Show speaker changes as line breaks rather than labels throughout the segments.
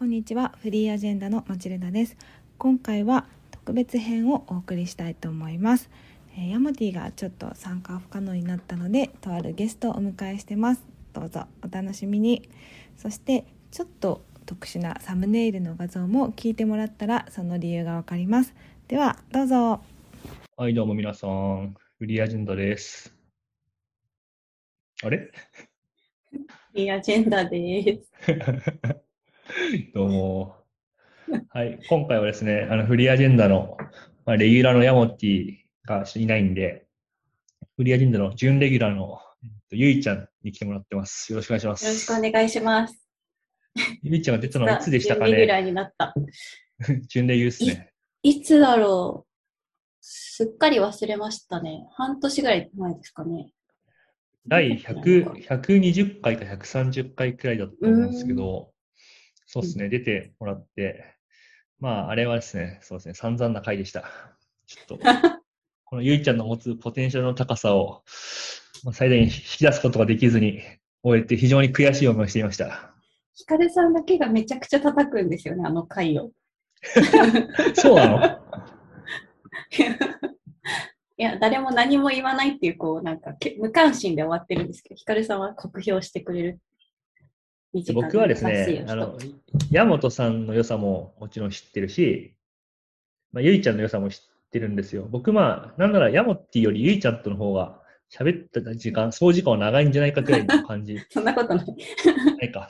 こんにちはフリーアジェンダのマチルダです今回は特別編をお送りしたいと思います、えーヤモティがちょっと参加不可能になったのでとあるゲストをお迎えしてますどうぞお楽しみにそしてちょっと特殊なサムネイルの画像も聞いてもらったらその理由がわかりますではどうぞ
はい、どうも皆さん。フリーアジェンダです。あれ？
いいアジェンダです。
どうも。はい、今回はですね、あのフリーアジェンダの、まあ、レギュラーのヤモティがいないんで、フリーアジェンダの準レギュラーのえっとゆいちゃんに来てもらってます。よろしくお願いします。
よろしくお願いします。
ゆいちゃんが出たのはいつでしたか
準レギュラー
ね
になった。
準レギュですね。
いつだろう？すっかり忘れましたね。半年ぐらい前ですかね。
第100 120回か130回くらいだったと思うんですけど、そうですね、出てもらって、まあ、あれはですね、そうですね、散々な回でした。ちょっと、このゆいちゃんの持つポテンシャルの高さを、まあ最大限引き出すことができずに終えて、非常に悔しい思いをしていました。
ヒカルさんだけがめちゃくちゃ叩くんですよね、あの回を。
そうなの？
いや、誰も何も言わないっていう、こう、なんか、け無関心で終わってるんですけど、ヒカルさんは酷評してくれる。
僕はですねあの、ヤモトさんの良さももちろん知ってるし、まあ、ゆいちゃんの良さも知ってるんですよ。僕、まあ、なんならヤモティよりゆいちゃんとの方が喋った時間、総時間は長いんじゃないかくらいの感じ
そんなことない。
ないか。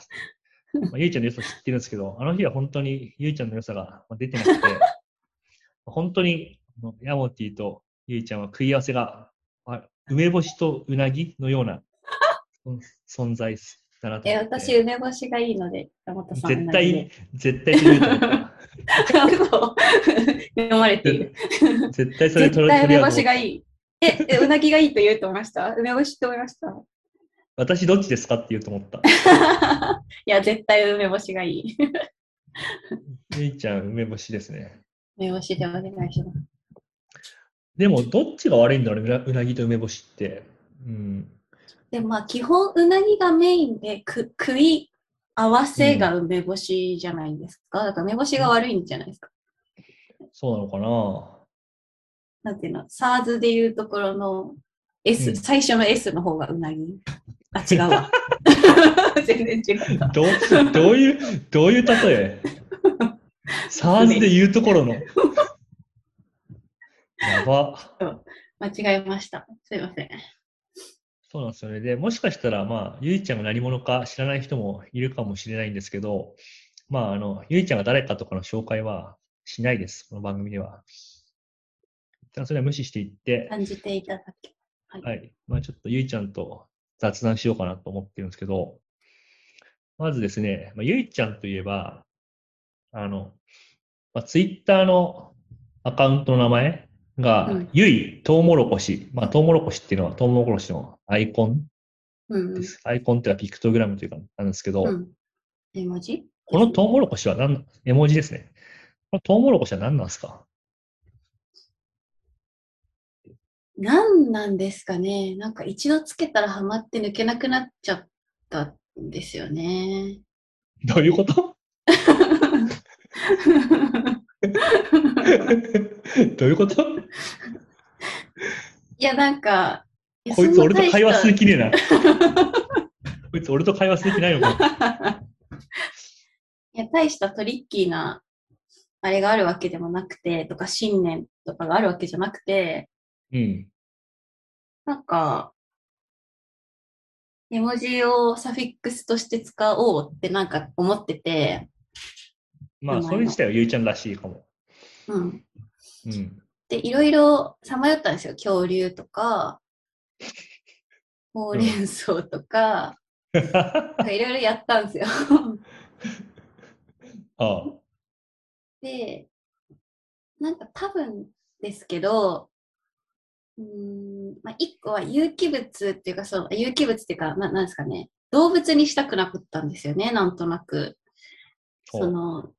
まあ、ゆいちゃんの良さ知ってるんですけど、あの日は本当にゆいちゃんの良さがまあ出てなくて、本当にヤモティとゆいちゃんは食い合わせが、あ梅干しとうなぎのような存存在だなと
え。私、梅干しがいいので、山本さん。
絶対、絶対それ取ると思った。
まれている。
絶対それ
絶
取る
対梅干しがいい。え、えうなぎがいいと言うと思いました？梅干しと思いました？
私どっちですかって言うと思った。
いや、絶対梅干しがいい。
ゆいちゃん梅干しですね。
梅干しでお願いします。
でも、どっちが悪いんだろううなぎと梅干しって。うん。
でもまあ、基本うなぎがメインでく食い合わせが梅干しじゃないですか。だから梅干しが悪いんじゃないですか。
そうなのかな
なんていうの、SARS でいうところの S、
うん
最初の S の方がうなぎ？あ、違うわ。全然違った。
どう、どういう、どういう例え ?SARS で言うところの。やば。
間違えました。すいません。
そうなんですよね。で、もしかしたら、まあ、ゆいちゃんが何者か知らない人もいるかもしれないんですけど、まあ、あの、ゆいちゃんが誰かとかの紹介はしないです。この番組では。一旦それは無視していって、
感じていただけ。
はい。まあ、ちょっとゆいちゃんと雑談しようかなと思ってるんですけど、まずですね、まあ、ゆいちゃんといえば、あの、まあ、ツイッターのアカウントの名前が、
うん
ゆいトウモロコシ。まあ、トウモロコシっていうのはトウモロコシのアイコン
うん
です。アイコンっていうのはピクトグラムというかなんですけど、
うん。絵文字？
このトウモロコシは何、絵文字ですね。このトウモロコシは何なんですか？
何なんですかねなんか一度つけたらハマって抜けなくなっちゃったんですよね。
どういうこと？どういうこと？
いや、なんか、や
こいつ俺と会話する
そ
気ねえな。こいつ俺と会話する気ないのか。
いや、大したトリッキーな、あれがあるわけでもなくて、とか、信念とかがあるわけじゃなくて、
うん。
なんか、絵文字をサフィックスとして使おうってなんか思ってて、
まあ、それ自体はゆいちゃんらしいかも。
うん。
うん。
で、いろいろさまよったんですよ。恐竜とか、ほうれん草とか、なんかいろいろやったんですよ。
ああ。
で、なんか多分ですけど、うーん、まあ、一個は有機物っていうか、その有機物っていうか、ななんですかね、動物にしたくなかったんですよね、なんとなく。その、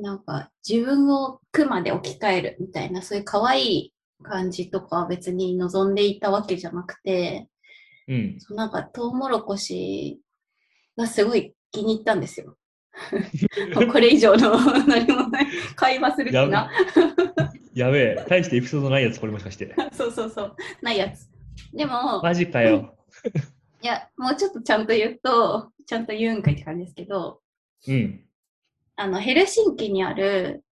なんか自分を熊で置き換えるみたいな、そういう可愛い感じとかは別に望んでいたわけじゃなくて、
うん。
なんかトウモロコシがすごい気に入ったんですよ。これ以上の何もない会話する気
や
な。
やべえ、大してエピソードないやつ、これもしかして。
そうそうそう。ないやつ。でも、
マジかよ。
いや、もうちょっとちゃんと言うと、ちゃんと言うんかいって感じですけど、
うん。
あの、ヘルシンキにある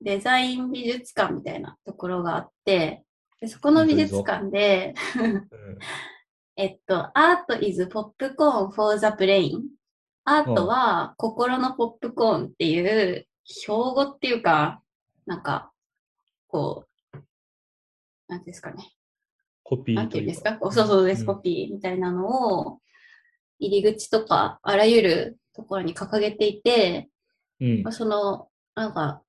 デザイン美術館みたいなところがあって、でそこの美術館で、
うん
えっと、Art is Popcorn for the Brain。アートは心のポップコーンっていう標語っていうか、なんか、こう、なんですかね。
コピ
なんていうん。ですか？そうそうです、
うん
コピーみたいなのを、入り口とか、あらゆるところに掲げていて、
うん
まあ、。その、なんか、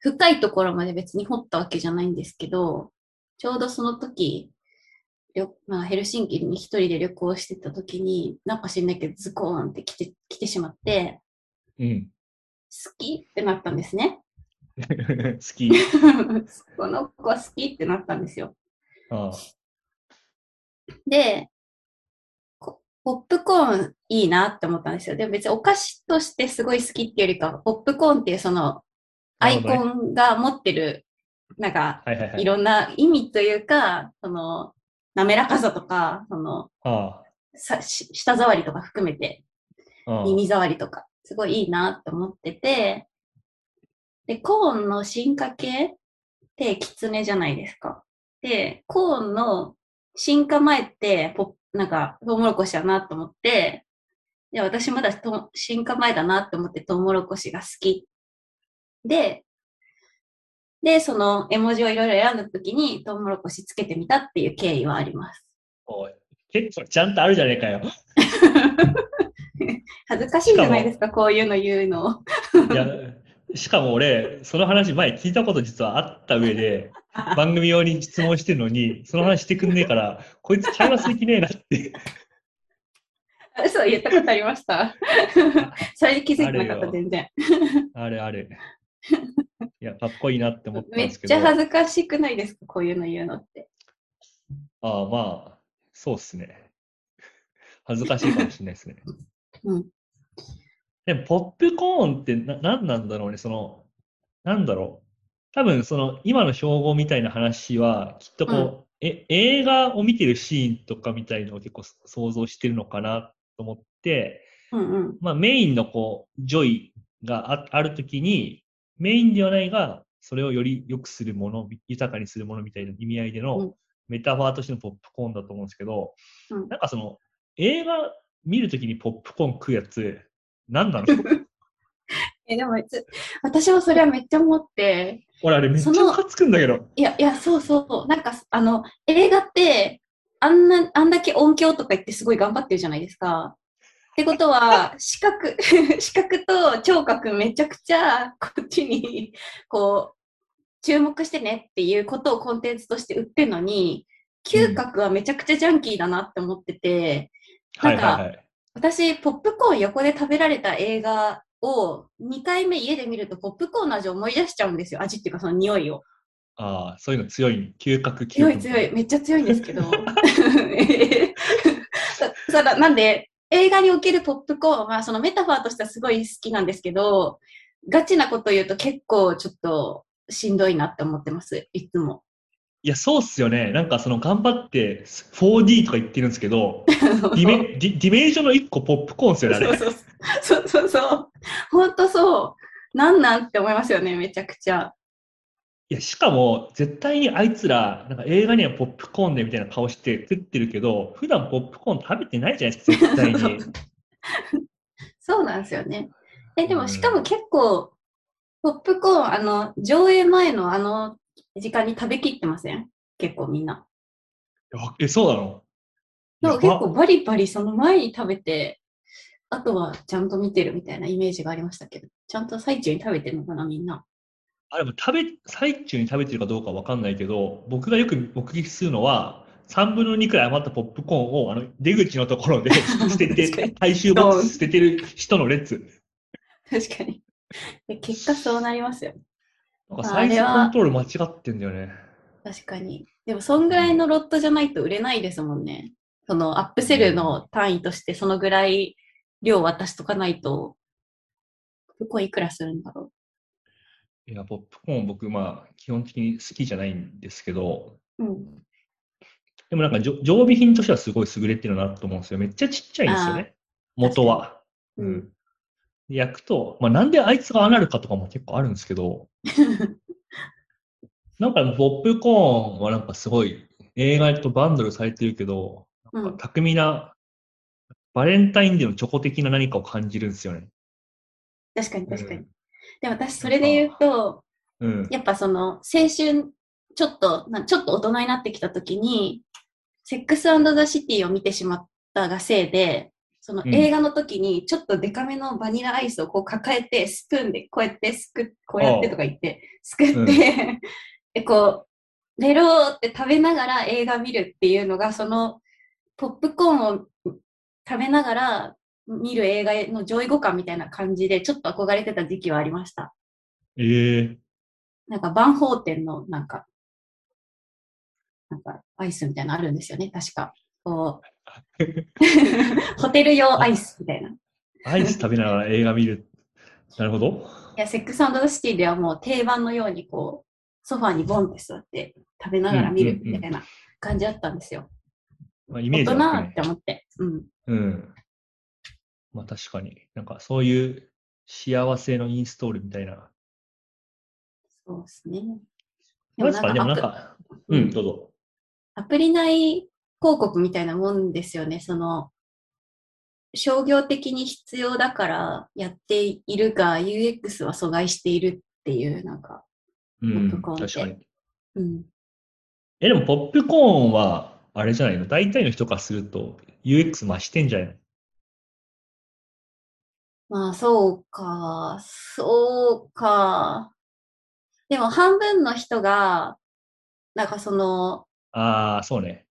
深いところまで別に掘ったわけじゃないんですけど、ちょうどその時、まあ、ヘルシンキに一人で旅行してた時に、なんか知んないけどズコーンって来て、来てしまって、
うん。
好きってなったんですね。
好き。
この子は好きってなったんですよ。
ああ
で、こポップコーンいいなって思ったんですよ。でも別にお菓子としてすごい好きっていうよりかは、ポップコーンっていうそのアイコンが持ってる、なんか、
はい。
ろんな意味というか、その、滑らかさとか、その、
あ
さし舌触りとか含めて、耳触りとか、すごいいいなって思ってて、で、コーンの進化系ってキツネじゃないですか。で、コーンの進化前って、ポなんか、トウモロコシだなと思って、で、私まだと進化前だなって思ってトウモロコシが好き。で、で、その絵文字をいろいろ選んだときにトウモロコシつけてみたっていう経緯はあります。
おい結構ちゃんとあるじゃねえかよ。
恥ずかしいじゃないですか、こういうの言うの。
いや、しかも俺、その話前聞いたこと実はあった上で、番組用に質問してるのに、その話してくんねえから、こいつ会話する気ねえなって。
嘘言ったことありました。それで気づいてなかった、全然。
あれあれ。いや、かっこいいなって思ったん
めっ
ですけど。
ちゃ恥ずかしくないですか、こういうの言うのって。
ああ、まあ、そうっすね。恥ずかしいかもしれないですね。
うん。
でも、ポップコーンってな、何なんだろうね、その、なんだろう。多分、その、今の標語みたいな話は、きっとこう、
うん。
え、映画を見てるシーンとかみたいのを結構想像してるのかなと思って、
うんうん。
まあ、メインのこう、ジョイがああるときに、メインではないが、それをより良くするもの、豊かにするものみたいな意味合いで
うん。
の、メタファーとしてのポップコーンだと思うんですけど、
うん。
なんかその、映画見るときにポップコーン食うやつ、何なの？
え、でも、つ私もそれはめっちゃ思って、
俺あれめっちゃ
その
ムカつくんだけど。
いや、いや、そうそう。なんか、あの、映画って、あんな、あんだけ音響とか言ってすごい頑張ってるじゃないですか。ってことは、視覚、視覚と聴覚めちゃくちゃこっちに、こう、注目してねっていうことをコンテンツとして売ってるのに、嗅覚はめちゃくちゃジャンキーだなって思ってて、
は
ないんか
はいはい。
私、ポップコーン横で食べられた映画を2回目家で見るとポップコーンの味を思い出しちゃうんですよ。味っていうかその匂いを。
ああ、そういうの強い。嗅覚、嗅覚。
強い強い、めっちゃ強いんですけど。そそらなんで、映画におけるポップコーンは、そのメタファーとしてはすごい好きなんですけど、ガチなこと言うと結構ちょっとしんどいなって思ってます、いつも。
いや、そうっすよね。なんかその頑張って 4D とか言ってるんですけど、ディメディディメージョンの1個ポップコーンっすよね、あれ。
そうそうそうそう。本当そう。なんなんって思いますよね、めちゃくちゃ。
いや、しかも、絶対にあいつら、なんか映画にはポップコーンでみたいな顔して食ってるけど、普段ポップコーン食べてないじゃないですか、絶対に。
そうなんですよね。え、でも
うん
しかも結構、ポップコーン、あの、上映前のあの時間に食べきってません？結構みんな。
あえ、そうなの？
なんか
やば
結構バリバリその前に食べて、あとはちゃんと見てるみたいなイメージがありましたけど、ちゃんと最中に食べてるのかな、みんな。
あ、でも食べ、最中に食べてるかどうかわかんないけど、僕がよく目撃するのは、3分の2くらい余ったポップコーンを、あの、出口のところで 捨てて
に、
回収ボックス捨ててる人の列。
確かに。で結果そうなりますよ。
なんかサイズコントロール間違ってんだよね。
確かに。でも、そんぐらいのロットじゃないと売れないですもんね。そのアップセルの単位として、そのぐらい量渡しとかないと、プコーンいくらするんだろ
いや、ポップコーン僕、まあ、基本的に好きじゃないんですけど、
う。うん。
でもなんかじょ常備品としてはすごい優れてるなと思うんですよ。めっちゃちっちゃいんですよね。元は。
う
うん焼くと、まあなんであいつがああなるかとかも結構あるんですけど、なんかポップコーンはなんかすごい映画とバンドルされてるけど、なんか巧みな、バレンタインデーのチョコ的な何かを感じるんですよね。
確かに確かに。
うん
でも私それで言うと、
うん。
やっぱその青春、ちょっと、なちょっと大人になってきた時に、セックスザ・シティを見てしまったがせいで、その
うん
映画の時にちょっとデカめのバニラアイスをこう抱えて、スプーンでこうやってすくっ、こうやってとか言って、すくって、
うん
で、こう、ベローって食べながら映画見るっていうのが、その、ポップコーンを食べながら見る映画の上位互換みたいな感じで、ちょっと憧れてた時期はありました。
ええ
なんか、バンホーテンの、なんか、なんか、アイスみたいなのあるんですよね、確か。こう、ホテル用アイスみたいな。い
アイス食べながら映画見る。なるほど。
や、セックスザ・シティではもう定番のように、こう、ソファーにボンって座って食べながら見るみたいな感じだったんですよ。
まあ、イメージはね
って。思って。うん。
うん。まあ確かに。なんかそういう幸せのインストールみたいな。
そうですね。
どうですか？でもなんか、うん、どうぞ。
アプリ内広告みたいなもんですよね。その、商業的に必要だからやっているが、UX は阻害しているっていう、なんか、
うん、
ポップコーンって
確かに。
うん。
え、でもポップコーンは、あれじゃないの？大体の人からすると UX 増してんじゃないの？
まあ、そうか、そうか。でも、半分の人が、なんかその、
ああ、そうね。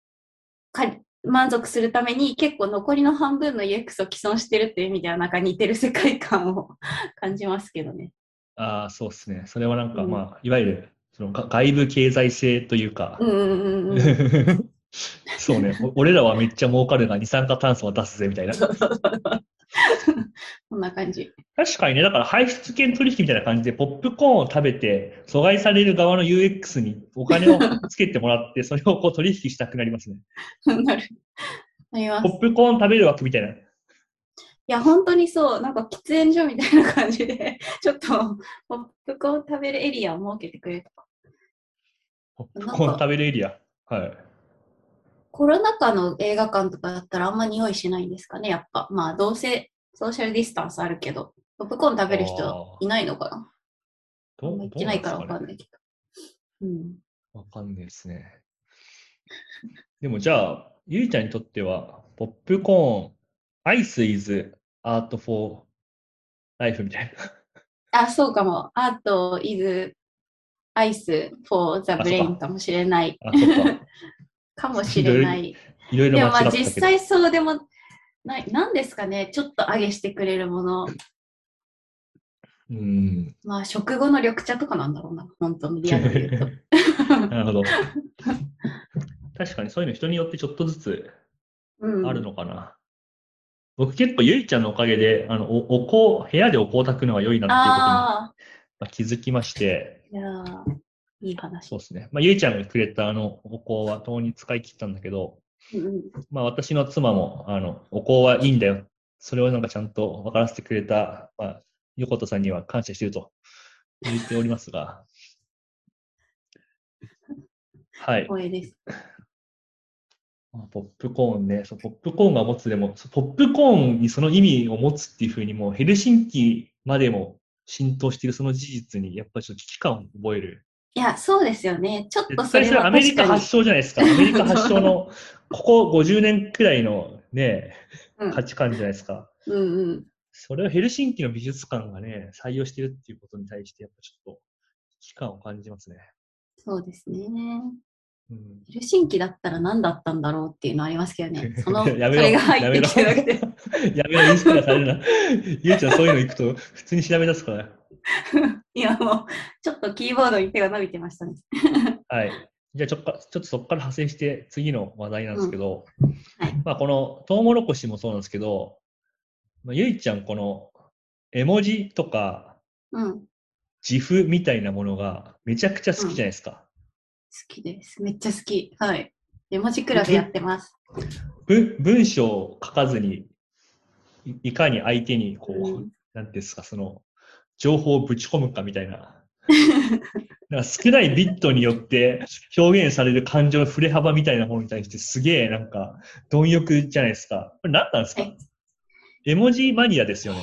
か満足するために結構残りの半分の UX を既存してるっていう意味ではなんか似てる世界観を感じますけどね。
ああ、そうですね。それはなんか、
うん
まあ、いわゆる、そのが外部経済性というか、
うんうんうんうん。
そうね。お俺らはめっちゃ儲かるが二酸化炭素は出すぜみたいな。
こんな感じ。
確かにね、だから排出権取引みたいな感じで、ポップコーンを食べて、阻害される側の UX にお金をつけてもらって、それをこう取引したくなりますね。
なる。あります。い
ポップコーン食べる枠みたいな。
や、本当にそう、なんか喫煙所みたいな感じで、ちょっと、ポップコーン食べるエリアを設けてくれとか。
ポップコーン食べるエリア？はい。
コロナ禍の映画館とかだったらあんま匂いしないんですかね、やっぱ。まあ、どうせソーシャルディスタンスあるけど、ポップコーン食べる人いないのかな？あ
どう
んま行ってないからわか
ん
ないけど。うん。
わかんないですね。でもじゃあ、ゆいちゃんにとっては、ポップコーン、アイス is art for life みたいな。
あ、そうかも。アート is ice for the
あそうか
brain かもしれない。
あ、そっか。
かもしれない。
いろいろ
でもまあ。実際そうでもない、なんですかね、ちょっと上げしてくれるもの。
うん。
まあ食後の緑茶とかなんだろうな、本当にリアルに言うと。
なるほど。確かにそういうの人によってちょっとずつ
うん、
あるのかな。僕結構ゆいちゃんのおかげで、あの、お、お香、部屋でお香を炊くのが良いなっていうことにまあ気づきまして、
いやーいい話。
そうですね。まあゆいちゃんがくれたあの、お香は共に使い切ったんだけど、
うんうん
まあ私の妻も、あの、お香はいいんだよ。それをなんかちゃんと分からせてくれた、まあ、横田さんには感謝していると言っておりますが、はい。
光栄です。
まあポップコーンね、そうポップコーンが持つでも、ポップコーンにその意味を持つっていうふうにもうヘルシンキまでも浸透しているその事実にやっぱりちょっと危機感を覚える。
いや、そうですよね。ちょっと
それ
は
アメリカ発祥じゃないですか。アメリカ発祥のここ50年くらいのね、
うん
価値観じゃないですか。
うんうん。
それをヘルシンキの美術館がね、採用してるっていうことに対して、やっぱちょっと危機感を感じますね。
そうですね。
うん
ヘルシンキだったら何だったんだろうっていうのありますけどね。その、
やめろ
それが入ってきてなくて。
やめろ、インスピラされるな。ゆうちゃんそういうの行くと普通に調べ出すから。
いや、もう、ちょっとキーボードに手が伸びてましたね。
はい。じゃあちょっか、ちょっとそこから派生して次の話題なんですけど、
はい
まあこのトウモロコシもそうなんですけど、まあ、ゆいちゃんこの絵文字とか、
うん。好
自負みたいなものがめちゃくちゃ好きじゃないですか。
きです。めっちゃ好き。はい。絵文字クラブやってます。
文文章を書かずに、いいかに相手にこう、
うん
なんですか、その、情報をぶち込むかみたいな。なんか少ないビットによって表現される感情の振れ幅みたいなものに対してすげえなんか貪欲じゃないですか。これ何なんですか？
はい
絵文字マニアですよね。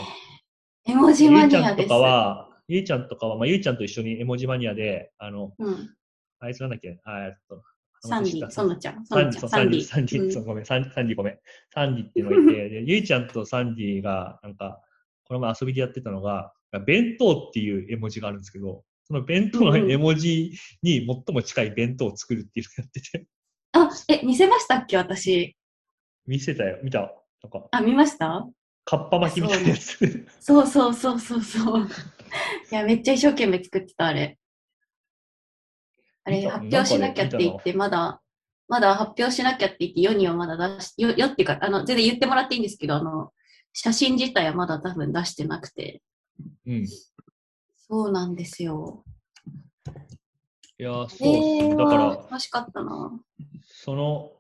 絵文字
ゆ
マニアです。
いちゃんとかは、ゆいちゃんとかは、まあ、ゆいちゃんと一緒に絵文字マニアで、あの、
うん。
あいつなんだっけ？あ、えっと、
サンディ、ソノちゃん。ソ
サンディ、サンディ、サンディ、ごめん、サンサンディごめん。サンディっていうのがいて、でゆいちゃんとサンディが、なんか、この前遊びでやってたのが、弁当っていう絵文字があるんですけど、その弁当の絵文字に最も近い弁当を作るっていうのをやってて、
あ、え、見せましたっけ私？
見せたよ、見た。なんか、
あ、見ました？
カッパ巻きみたいなやつ。
そうそうそうそうそう。いや、めっちゃ一生懸命作ってた、あれ。あれ、発表しなきゃって言って、まだ、まだ発表しなきゃって言って、世にはまだ出し、よ、よっていうか、あの、全然言ってもらっていいんですけど、あの、写真自体はまだ多分出してなくて。
うん。い
そうなんですよ。
やー、そうだから、
欲しかったな。
その、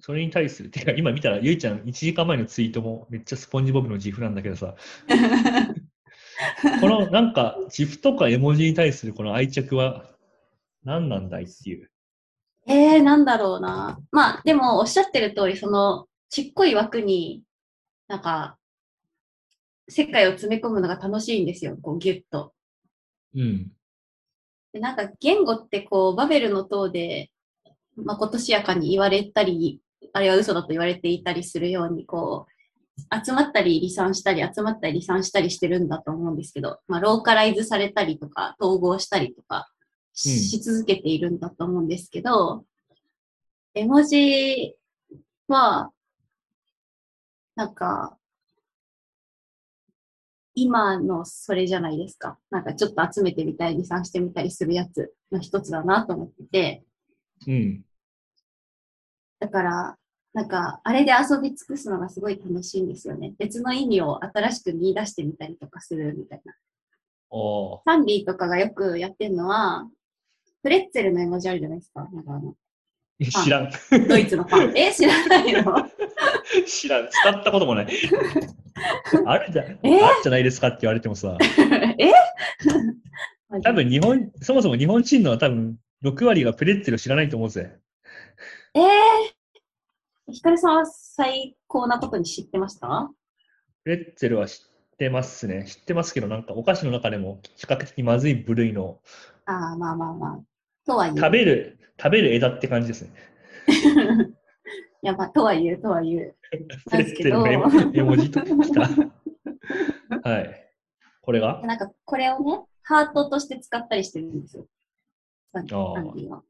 それに対する、てか今見たら、ゆいちゃん1時間前のツイートもめっちゃスポンジボブの自負なんだけどさ、このなんか、自負とか絵文字に対するこの愛着は何なんだいっていう。
えー、なんだろうな。まあ、でも、おっしゃってる通り、その、ちっこい枠に、なんか、世界を詰め込むのが楽しいんですよ、こう、ギュッと。
うん。
でなんか、言語ってこう、バベルの塔で、まことしやかに言われたり、あれは嘘だと言われていたりするように、こう、集まったり離散したり、集まったり離散したりしてるんだと思うんですけど、まあ、ローカライズされたりとか、統合したりとかし,、
うん
続けているんだと思うんですけど、絵文字は、なんか、今のそれじゃないですか。なんかちょっと集めてみたり、離散してみたりするやつの一つだなと思ってて、
うん。
だから、なんか、あれで遊び尽くすのがすごい楽しいんですよね。別の意味を新しく見出してみたりとかするみたいな。
おー
サンディとかがよくやってるのは、プレッツェルの絵文字あるじゃないですか。なんかあの、
知らん。
ドイツのパン。え、知らないの？
知らん。使ったこともない。あるじゃ、
え？
あるじゃないですかって言われてもさ、
え？
多分日本、そもそも日本人の多分6割がプレッツェルを知らないと思うぜ。
えー、ヒカルさんは最高なことに知ってました？
プレッツェルは知ってますね。知ってますけど、なんかお菓子の中でも比較的まずい部類の、
ああ、まあまあまあ。とはいえ。
食べる、食べる枝って感じですね。
いや、まあ、とは言う、とは言う。
プレッツェルの絵文字ときた。はい。これが？
なんか、これをね、ハートとして使ったりしてるんですよ。
あー
サンディは。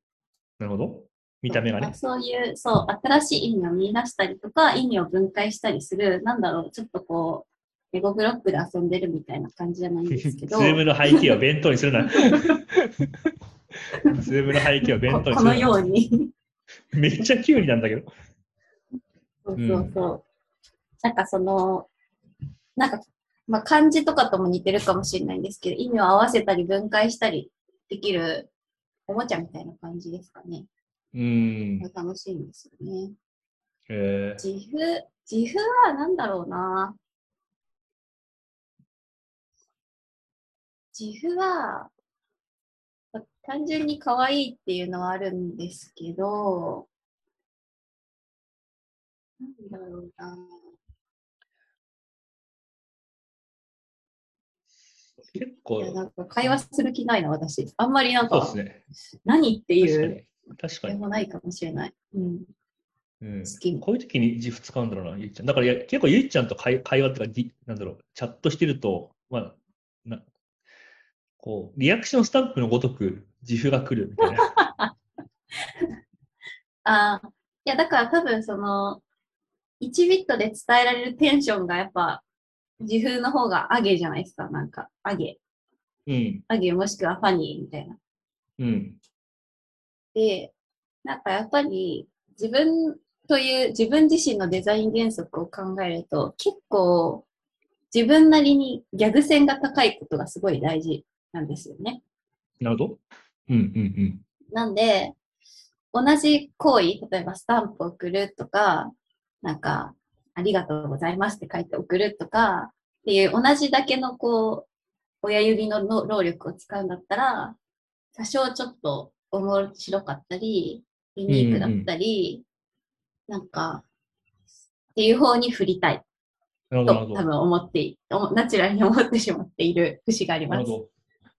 なるほど。見た目がね。
そういう、そう、新しい意味を見出したりとか、意味を分解したりする、なんだろう、ちょっとこう、レゴブロックで遊んでるみたいな感じじゃないんですけ
ズ
ど、
ームの背景を弁当にするな。ズームの背景を弁当にするな。
ここのように。
めっちゃキュウリなんだけど。
そうそうそう。なんかその、なんか、まあ、漢字とかとも似てるかもしれないんですけど、意味を合わせたり分解したりできるおもちゃみたいな感じですかね。
うーん。
楽しいんですよね。
えー、
自負、自負は何だろうな。自負は、単純に可愛いっていうのはあるんですけど、なんだろうな。
結構
いや、、なんか会話する気ないな、私。あんまりなんか、
そうですね。
何っていう、
に。確かに。
でもないかもしれない。うん。
うん、
好き
こういう時に自負使うんだろうな、ゆいちゃん。だからいや結構ゆいちゃんと会会話とか、ディなんだろう、チャットしてると、まあ、なこう、リアクションスタンプのごとく自負が来るみたいな。
ああ、いや、だから多分その、1ビットで伝えられるテンションがやっぱ、自風の方が上げじゃないですか。なんか、上げ。
うん、
上げもしくはファニーみたいな。
うん、
で、なんかやっぱり、自分という、自分自身のデザイン原則を考えると、結構、自分なりにギャグ線が高いことがすごい大事なんですよね。
なるほど。うんうんうん。
なんで、同じ行為、例えばスタンプ送るとか、なんか、ありがとうございますって書いて送るとか、っていう同じだけのこう、親指のの労力を使うんだったら、多少ちょっと面白かったり、ユニークだったり、なんか、っていう方に振りたい。と多分思ってナチュラルに思ってしまっている 節があります。
なるほど。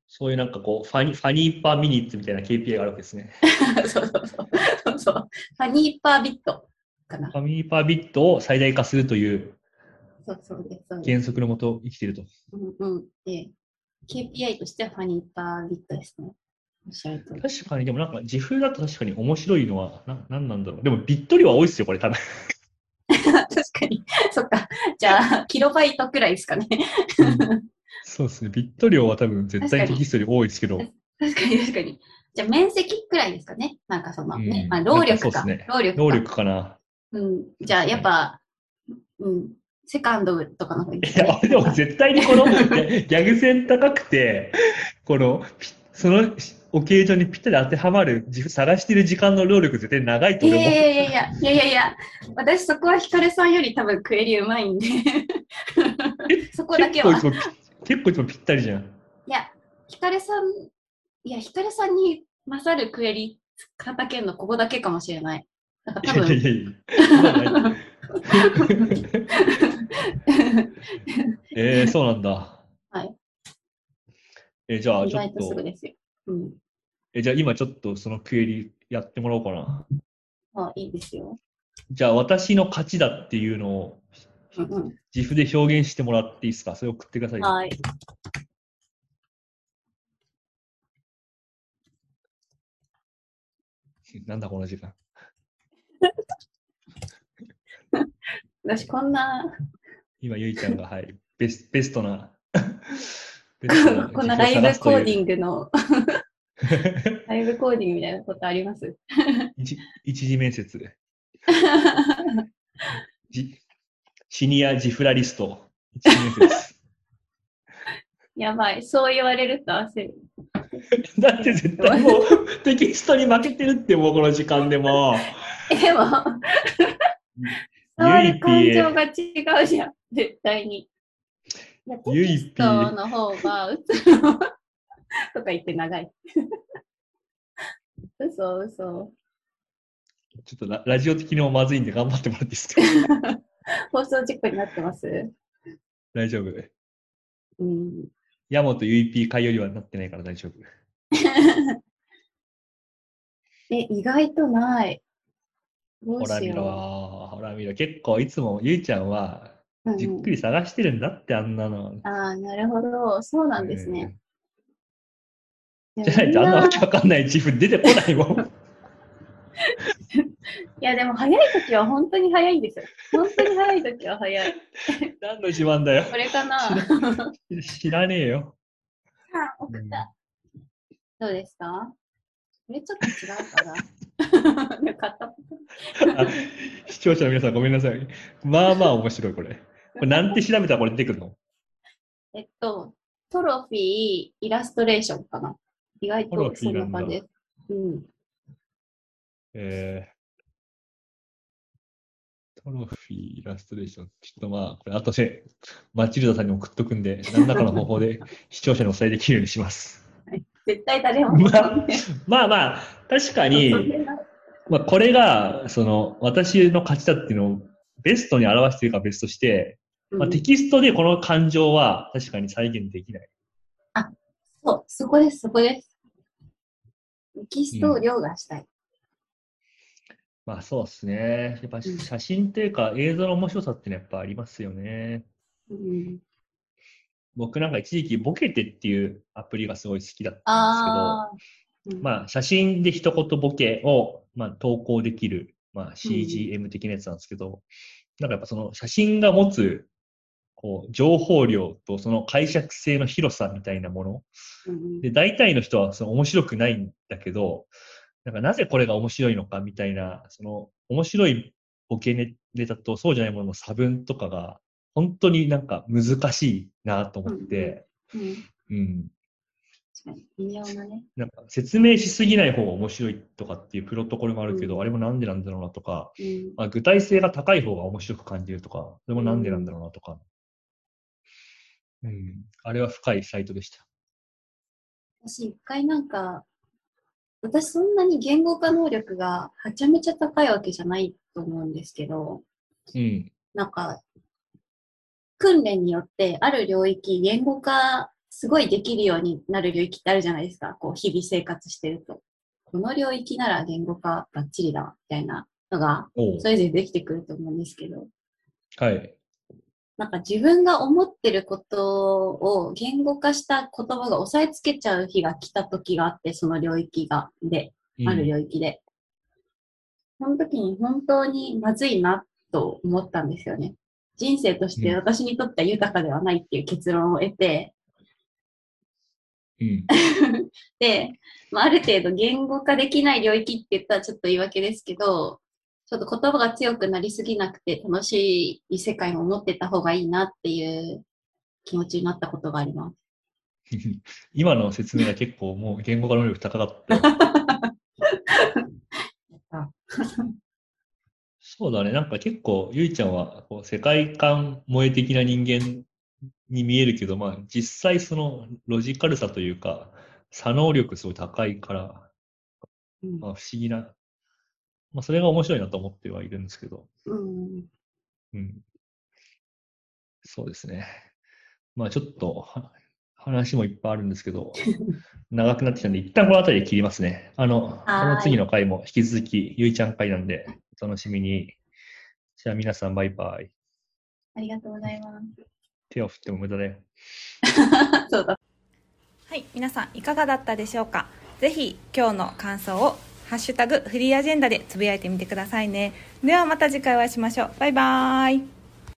そういうなんかこう、ファニファニーパーミニッツみたいな KPI があるわけですね。
そうそうそう。そうそう。ファニーパービットかな
フ。ァニーパービットを最大化するという原則のもと生きていると。
うんうん。で、KPI としてはファニーパービットですね。
確かに、でもなんか自負だと確かに面白いのは、な、なんなんだろう。でもビット量は多いですよ、これ多分。
確かに。そっか。じゃあ、キロバイトくらいですかね。
そうですね。ビット量は多分絶対テキストより多いですけど。
確かに確かに。じゃあ、面積くらいですかね。なんかそのね、
うん
まあ、労力か。
そうですね
労力か。
能力かな。
うん。じゃあ、やっぱ、うん。セカンドとかの方がいいです
いや、でも絶対にこのギャグ線高くて、この、ピそのオケージョンにぴったり当てはまる、探してる時間の労力絶対長いと
いや
俺も。
いやいやいや、いやいやいや、私そこはヒカルさんより多分クエリうまいんで、そこだけは。
結構いつもぴ、結構いつもぴったりじゃん。
いや、ヒカルさん、いや、ヒカルさんに勝るクエリ叩けんのここだけかもしれない。多分、
いやいやいや えー、そうなんだ。
はい。
えーじゃあ、ちょっ
意外とすぐ
と、
ですよ。うん。
えじゃあ今ちょっとそのクエリやってもらおうかな。
あ、いいですよ。
じゃあ、私の勝ちだっていうのを
うんうん。
自負で表現してもらっていいですか？それ送ってください。
はい。
なんだこの時間。
私こんな、
今、ゆいちゃんが、はい、ベスベストな、ベストな
こんなライブコーディ
ン
ングの、ライブコーディングみたいなことあります？
グ。一一次面接。じシニアジフラリスト。一次面接。
やばい。そう言われると焦る。
だって絶対もうテキストに負けてるってもうこの時間でも
えでも、伝わる感情が違うじゃん。絶対に。いやテ
ゆい
キストの方が、うつのとか言って長い。嘘嘘。
ちょっとララジオ的にもまずいんで頑張ってもらっていいですか？
放送事故になってます
大丈夫。
うん。
ヤモと UEP 会よりはなってないから大丈夫。
え、意外とない。どう
ほら見ろ、
しよ
ほら見ろ。結構いつもゆいちゃんはじっくり探してるんだって、あんなの。
ああ、なるほど。そうなんですね。
うん。じゃないとあんなわけわかんない自分出てこないもん。
いや、でも早い時は本当に早いんですよ。本当に早い時は早い。
何の自慢だよ。
これかな
知らねえよ。
あ、送った。どうですか？これちょっと違うかなよかった。
あ視聴者の皆さんごめんなさい。まあまあ面白いこれ。これなんて調べたらこれ出てくるの？
えっと、トロフィー、イラストレーションかな。意外
トロ
とそん
フィーな
感じです。うん。
えー、トロフィー、イラストレーション。ちょっとまあ、これ後でマチルダさんに送っとくんで、何らかの方法で視聴者にお伝えできるようにします。
絶対誰も。
まあまあまあ、確かに、まあ、これが、その、私の勝ちだっていうのをベストに表しているかは別として、まあ、テキストでこの感情は確かに再現できない。
そう、そこです、そこです。テキストを凌駕したい。
まあそうですね。やっぱ写真というか映像の面白さってのはやっぱありますよね。
うん、
僕なんか一時期ボケてっていうアプリがすごい好きだったん
ああ。
ですけど、まあ写真で一言ボケをまあ投稿できる、まあ CGM 的なやつなんですけど、なんかやっぱその写真が持つこう情報量とその解釈性の広さみたいなもの。
うん
で、大体の人はその面白くないんだけど、なんかなぜこれが面白いのかみたいな、その面白いボケネタとそうじゃないものの差分とかが本当になんか難しいなと思って、
うん。
うん。
微妙なね。
なんか説明しすぎない方が面白いとかっていうプロトコルもあるけど、
うん
あれもなんでなんだろうなとか、
うん。
まあ、具体性が高い方が面白く感じるとか、それもなんでなんだろうなとか。うん。あれは深いサイトでした。
私一回なんか、私そんなに言語化能力がはちゃめちゃ高いわけじゃないと思うんですけど、
うん。
なんか、訓練によってある領域、言語化すごいできるようになる領域ってあるじゃないですか。こう、日々生活してると。この領域なら言語化バッチリだわ、みたいなのが、それぞれできてくると思うんですけど、
はい。
なんか自分が思ってることを言語化した言葉が押さえつけちゃう日が来た時があって、その領域が、で、ある領域で。その時に本当にまずいなと思ったんですよね。人生として私にとっては豊かではないっていう結論を得て、
うん。
で、まあ、ある程度言語化できない領域って言ったらちょっと言い訳ですけど、ちょっと言葉が強くなりすぎなくて楽しい世界も持ってた方がいいなっていう気持ちになったことがあります。
今の説明が結構もう言語化能力高かった。そうだね。なんか結構、ゆいちゃんはこう世界観萌え的な人間に見えるけど、まあ実際そのロジカルさというか、作能力すごい高いから、
うん
まあ、不思議な、まあそれが面白いなと思ってはいるんですけど、
うん
うん。そうですね。まあちょっとは話もいっぱいあるんですけど、長くなってきたんで、一旦この辺りで切りますね。あの、この次の回も引き続き、ゆいちゃん回なんで、お楽しみに。じゃあ皆さんバイバイ。
ありがとうございます。
手を振っても無駄だよ。
そうだ。
はい、皆さんいかがだったでしょうか？ぜひ今日の感想をハッシュタグフリーアジェンダでつぶやいてみてくださいねではまた次回お会いしましょうバイバーイ